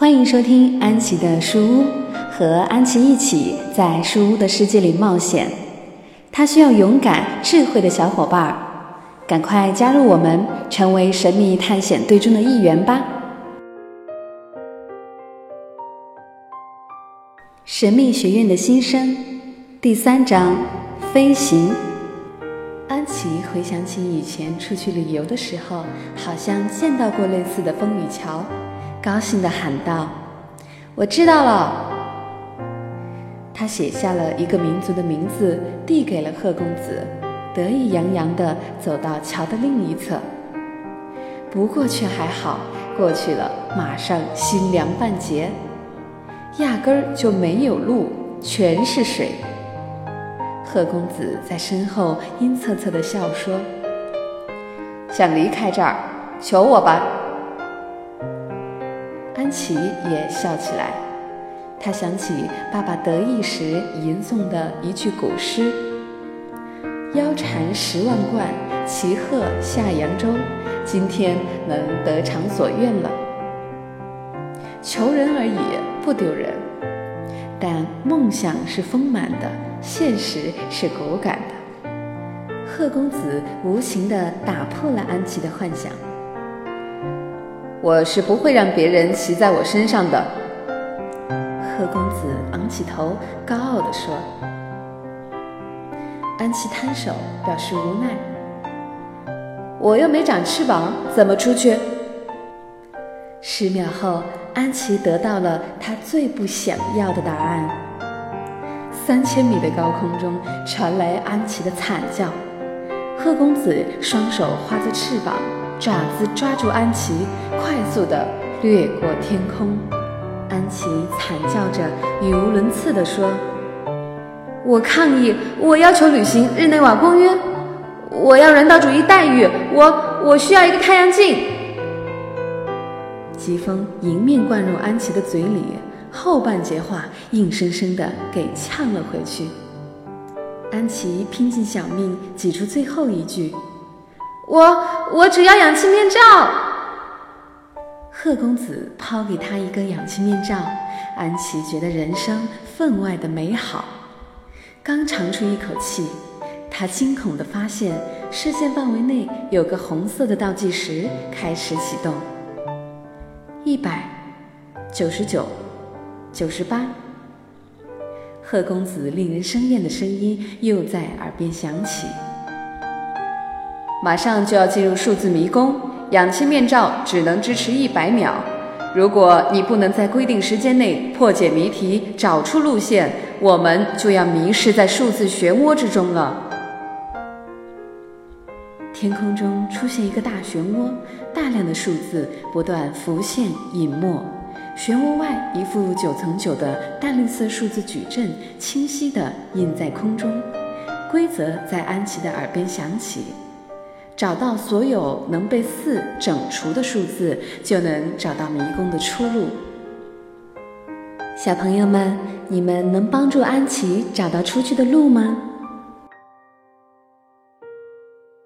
欢迎收听安琪的书屋，和安琪一起在书屋的世界里冒险。它需要勇敢、智慧的小伙伴儿，赶快加入我们，成为神秘探险队中的一员吧！神秘学院的新生第三章：飞行。安琪回想起以前出去旅游的时候，好像见到过类似的风雨桥。高兴地喊道：“我知道了。”他写下了一个民族的名字，递给了贺公子，得意洋洋地走到桥的另一侧。不过却还好，过去了马上心凉半截，压根儿就没有路，全是水。贺公子在身后阴恻恻地笑说：“想离开这儿，求我吧。”安琪也笑起来，她想起爸爸得意时吟诵的一句古诗：“腰缠十万贯，骑鹤下扬州。”今天能得偿所愿了。求人而已，不丢人。但梦想是丰满的，现实是骨感的。贺公子无情地打破了安琪的幻想。我是不会让别人骑在我身上的。贺公子昂起头，高傲地说。安琪摊手，表示无奈。我又没长翅膀，怎么出去？十秒后，安琪得到了他最不想要的答案。三千米的高空中传来安琪的惨叫。贺公子双手化作翅膀。爪子抓住安琪，快速地掠过天空。安琪惨叫着，语无伦次地说：“我抗议！我要求履行日内瓦公约！我要人道主义待遇！我我需要一个太阳镜！”疾风迎面灌入安琪的嘴里，后半截话硬生生地给呛了回去。安琪拼尽小命挤出最后一句。我我只要氧气面罩。贺公子抛给他一个氧气面罩，安琪觉得人生分外的美好。刚长出一口气，他惊恐地发现视线范围内有个红色的倒计时开始启动。一百九十九，九十八。贺公子令人生厌的声音又在耳边响起。马上就要进入数字迷宫，氧气面罩只能支持一百秒。如果你不能在规定时间内破解谜题、找出路线，我们就要迷失在数字漩涡之中了。天空中出现一个大漩涡，大量的数字不断浮现隐没。漩涡外，一副九层九的淡绿色数字矩阵清晰地印在空中。规则在安琪的耳边响起。找到所有能被四整除的数字，就能找到迷宫的出路。小朋友们，你们能帮助安琪找到出去的路吗？